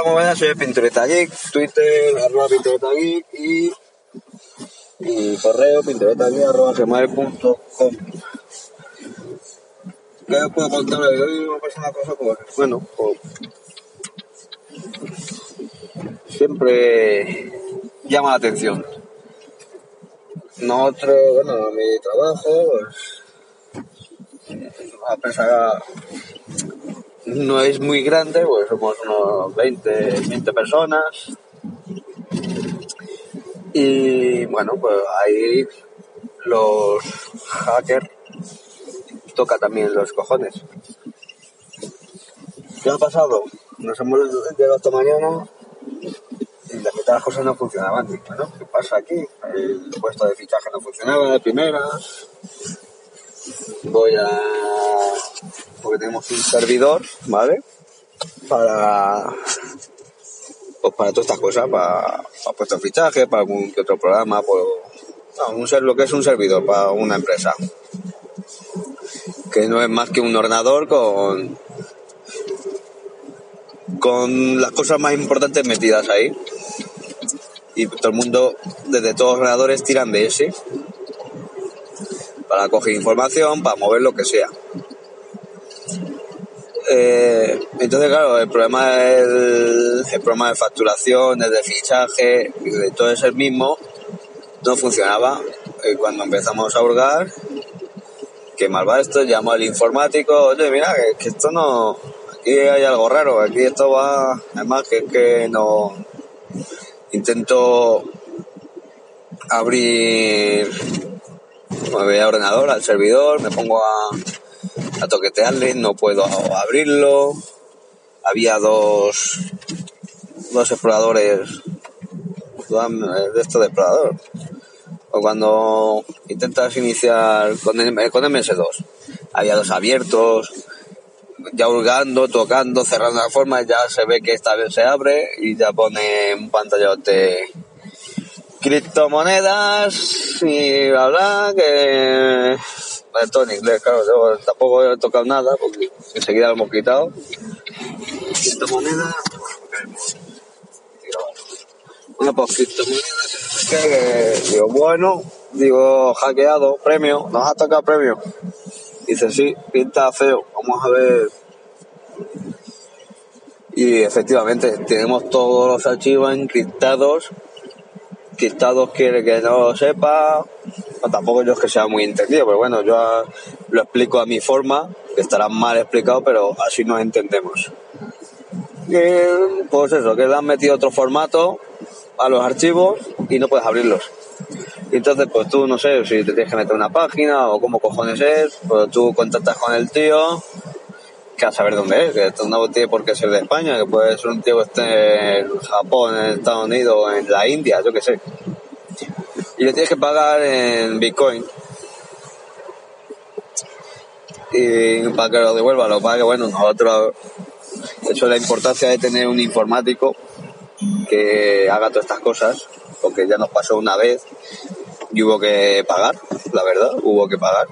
Hola, muy buenas, soy Pintureta Geek, Twitter, arroba Pintureta Geek y, y correo pinturetageek arroba gmail.com. ¿Qué puedo contar? Hoy una cosa, pues, bueno, siempre llama la atención. Nosotros, bueno, mi trabajo, pues, a pesar no es muy grande, pues somos unos 20, 20 personas. Y bueno, pues ahí los hackers toca también los cojones. ¿Qué ha pasado? Nos hemos llegado esta mañana y la mitad de las cosas no funcionaban. Bueno, ¿qué pasa aquí? El puesto de fichaje no funcionaba de primeras. Voy a porque tenemos un servidor, ¿vale? Para pues para todas estas cosas, para, para puesto de fichaje, para algún que otro programa, pues, no, un ser, lo que es un servidor para una empresa. Que no es más que un ordenador con con las cosas más importantes metidas ahí. Y todo el mundo, desde todos los ordenadores, tiran de ese para coger información, para mover lo que sea. Eh, entonces, claro, el problema es el, problema de facturación, de fichaje, y todo es el mismo, no funcionaba. Y cuando empezamos a hurgar, que mal va esto, llamó al informático, oye, mira, que, esto no, aquí hay algo raro, aquí esto va, además que, que no, intento abrir, me voy a ordenador, al servidor, me pongo a, a toquetearle, no puedo abrirlo. Había dos, dos exploradores de esto de explorador. O cuando intentas iniciar con, el, con MS2, había dos abiertos, ya hurgando, tocando, cerrando la forma, ya se ve que esta vez se abre y ya pone un pantallote criptomonedas y bla bla que todo en inglés, claro, yo tampoco he tocado nada porque enseguida lo hemos quitado. Criptomonedas. Una pues criptomonedas, que digo, bueno, digo, hackeado, premio, nos ha tocado premio. Dice, sí, pinta feo, vamos a ver. Y efectivamente, tenemos todos los archivos encriptados Estados quiere que no lo sepa, tampoco yo es que sea muy entendido, pero bueno, yo lo explico a mi forma, que estará mal explicado, pero así nos entendemos. pues eso, que le han metido otro formato a los archivos y no puedes abrirlos. Entonces, pues tú no sé si te tienes que meter una página o cómo cojones es, pues tú contactas con el tío que a saber dónde es, que esto no tiene por qué ser de España, que puede ser un tío que esté en Japón, en Estados Unidos, en la India, yo qué sé. Y le tienes que pagar en Bitcoin. Y para que lo devuelva, lo pague, bueno, nosotros, eso es la importancia de tener un informático que haga todas estas cosas, porque ya nos pasó una vez y hubo que pagar, la verdad, hubo que pagar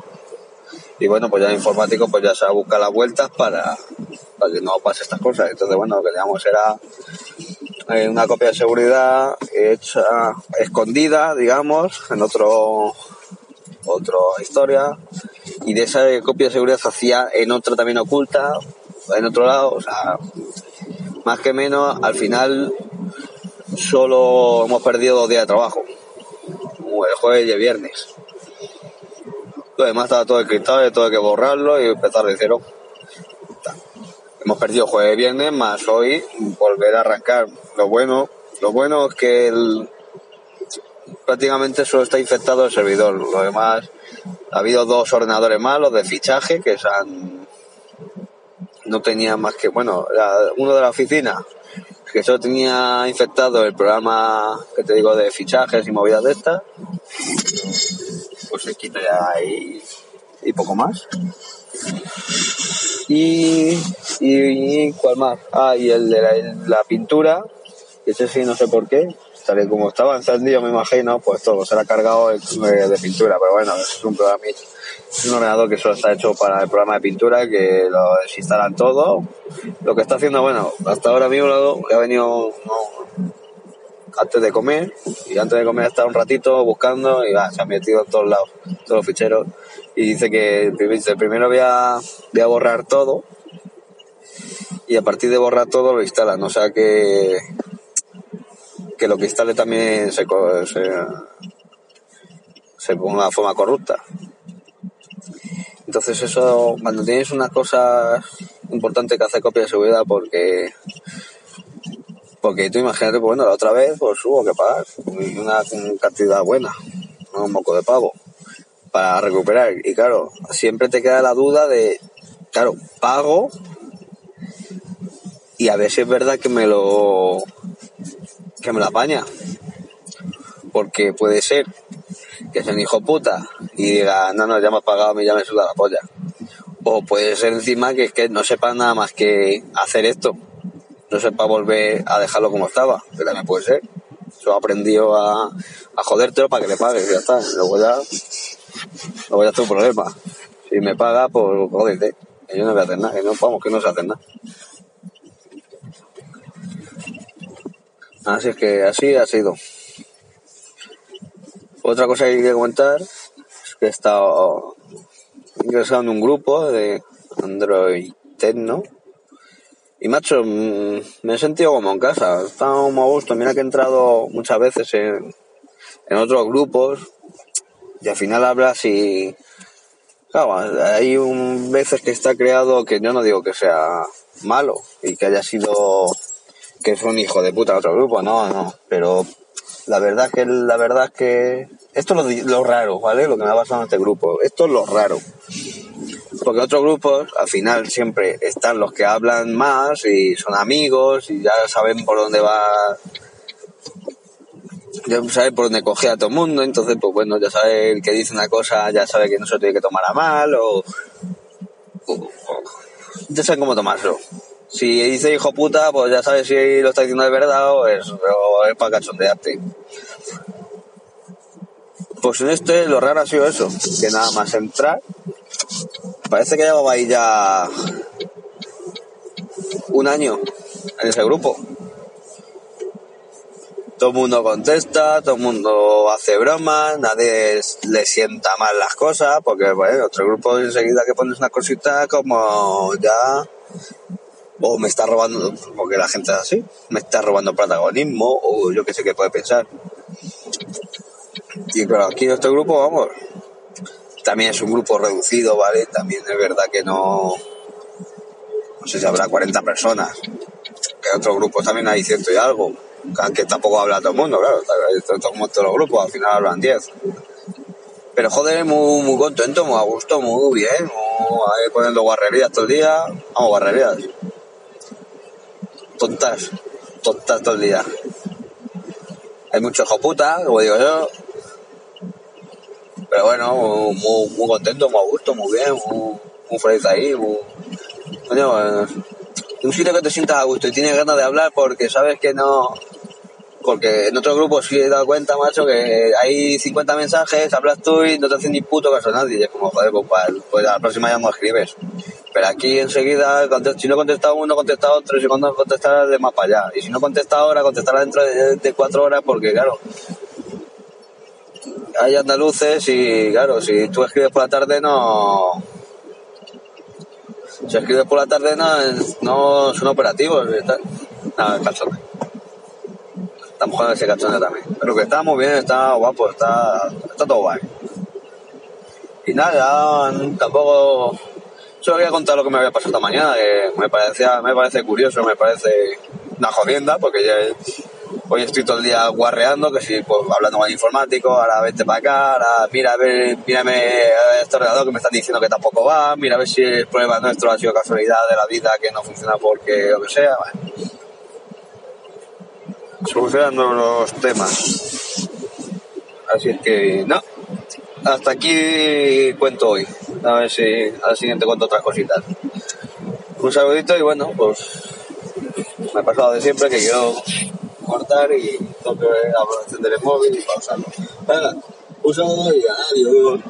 y bueno, pues ya el informático pues ya se va a buscar las vueltas para, para que no pase estas cosas. Entonces, bueno, lo que teníamos era una copia de seguridad hecha, escondida, digamos, en otro otra historia. Y de esa copia de seguridad se hacía en otra también oculta en otro lado o sea más que menos al final solo hemos perdido dos días de trabajo. El jueves y el viernes. Lo demás estaba todo encriptado, todo hay que borrarlo y empezar de cero. Hemos perdido jueves y viernes, más hoy volver a arrancar. Lo bueno, lo bueno es que prácticamente solo está infectado el servidor. Lo demás, ha habido dos ordenadores más, los de fichaje, que se han, no tenía más que, bueno, uno de la oficina, que solo tenía infectado el programa que te digo de fichajes y movidas de estas, pues se quita ya y, y poco más. Y, y, ¿cuál más? Ah, y el de la, pintura, ese sí no sé por qué, tal y como estaba encendido me imagino, pues todo se le ha cargado de pintura, pero bueno, es un programa, es un ordenador que solo está hecho para el programa de pintura, que lo desinstalan todo. Lo que está haciendo, bueno, hasta ahora mismo lo- ha venido antes de comer, y antes de comer ha estado un ratito buscando y se ha metido en todos lados, todos los ficheros, y dice que dice, primero voy a, voy a borrar todo, y a partir de borrar todo lo instalan, o sea que que lo que instale también se, se, se ponga de forma corrupta. Entonces eso, cuando tienes unas cosas importantes que hacer copia de seguridad porque porque tú imagínate, pues bueno, la otra vez pues hubo que pagar una cantidad buena, un moco de pavo, para recuperar. Y claro, siempre te queda la duda de, claro, pago y a ver si es verdad que me lo que me la apaña. Porque puede ser que sea un hijo puta y diga, no, no, ya me has pagado, me ya me suda la polla. O puede ser encima que que no sepa nada más que hacer esto. No sepa volver a dejarlo como estaba. Que también puede ser. Eso ha aprendido a, a jodértelo para que le pagues ya está. Luego ya, luego ya es tu problema. Si me paga, pues jódete. Yo no voy a hacer nada, que no, vamos, que no sé hacer nada. Así que así ha sido. Otra cosa que quería comentar es que he estado ingresado en un grupo de Android Tecno y macho, mm, me he sentido como en casa, he estado a gusto. Mira que he entrado muchas veces en, en otros grupos y al final hablas y. Claro, hay un, veces que está creado que yo no digo que sea malo y que haya sido que es un hijo de puta de otro grupo, no, no, pero la verdad que la verdad que esto es lo, lo raro, ¿vale? Lo que me ha pasado en este grupo, esto es lo raro. Porque otros grupos, al final siempre están los que hablan más y son amigos y ya saben por dónde va, ya saben por dónde coge a todo el mundo, entonces pues bueno, ya sabe el que dice una cosa, ya sabe que no se tiene que tomar a mal o, ya saben cómo tomárselo. Si dice hijo puta, pues ya sabes si lo está diciendo de verdad o es, o para cachondearte. Pues en este lo raro ha sido eso, que nada más entrar, parece que llevaba ahí ya un año en ese grupo. Todo el mundo contesta, todo el mundo hace bromas, nadie le sienta mal las cosas, porque bueno, otro grupo enseguida que pones una cosita como ya o me está robando, porque la gente es así, me está robando protagonismo, o yo qué sé qué puede pensar. Y pero aquí en este grupo, vamos, también es un grupo reducido, ¿vale? También es verdad que no, no sé si habrá 40 personas, que en otros grupos también hay ciento y algo, aunque tampoco habla todo el mundo, claro, como todos los grupos, al final hablan 10. Pero joder, muy, muy contento, muy a gusto, muy bien, poniendo guarrerías todo el día, vamos, guarrerías tontas, tontas todo el día. Hay mucho hijo puta, como digo yo. Pero bueno, muy, contento, muy a gusto, muy bien, muy, feliz ahí. Muy... Coño, eh, un sitio que te sientas a gusto y tienes ganas de hablar porque sabes que no. Porque en otros grupos sí he dado cuenta, macho, que hay 50 mensajes, hablas tú y no te hacen ni puto caso a nadie. Y es como, joder, pues, pues a la próxima ya no escribes. Pero aquí enseguida, si no contesta uno, contesta otro, y si no contestará de más para allá. Y si no contesta ahora, contestará dentro de, cuatro horas, porque claro, hay andaluces y claro, si tú escribes por la tarde no... Si escribes por la tarde no, no son operativos. tal. Nada, cachonde. Estamos jugando ese cachonde también. Pero que está muy bien, está guapo, está, está todo guay. Y nada, tampoco... Solo quería contar lo que me había pasado esta mañana, que me parecía, me parece curioso, me parece una jodienda, porque ya Hoy estoy todo el día guarreando, que si pues, hablando con el informático, ahora vete para acá, ahora mira a ver, mírame este ordenador que me están diciendo que tampoco va, mira a ver si el problema nuestro ha sido casualidad de la vida que no funciona porque lo que sea. Solucionando los temas. Así es que, no. Hasta aquí cuento hoy. A ver si al siguiente cuento otras cositas. Un saludito y bueno, pues me ha pasado de siempre que quiero cortar y tengo que encender el móvil y pausarlo. Un saludo y adiós.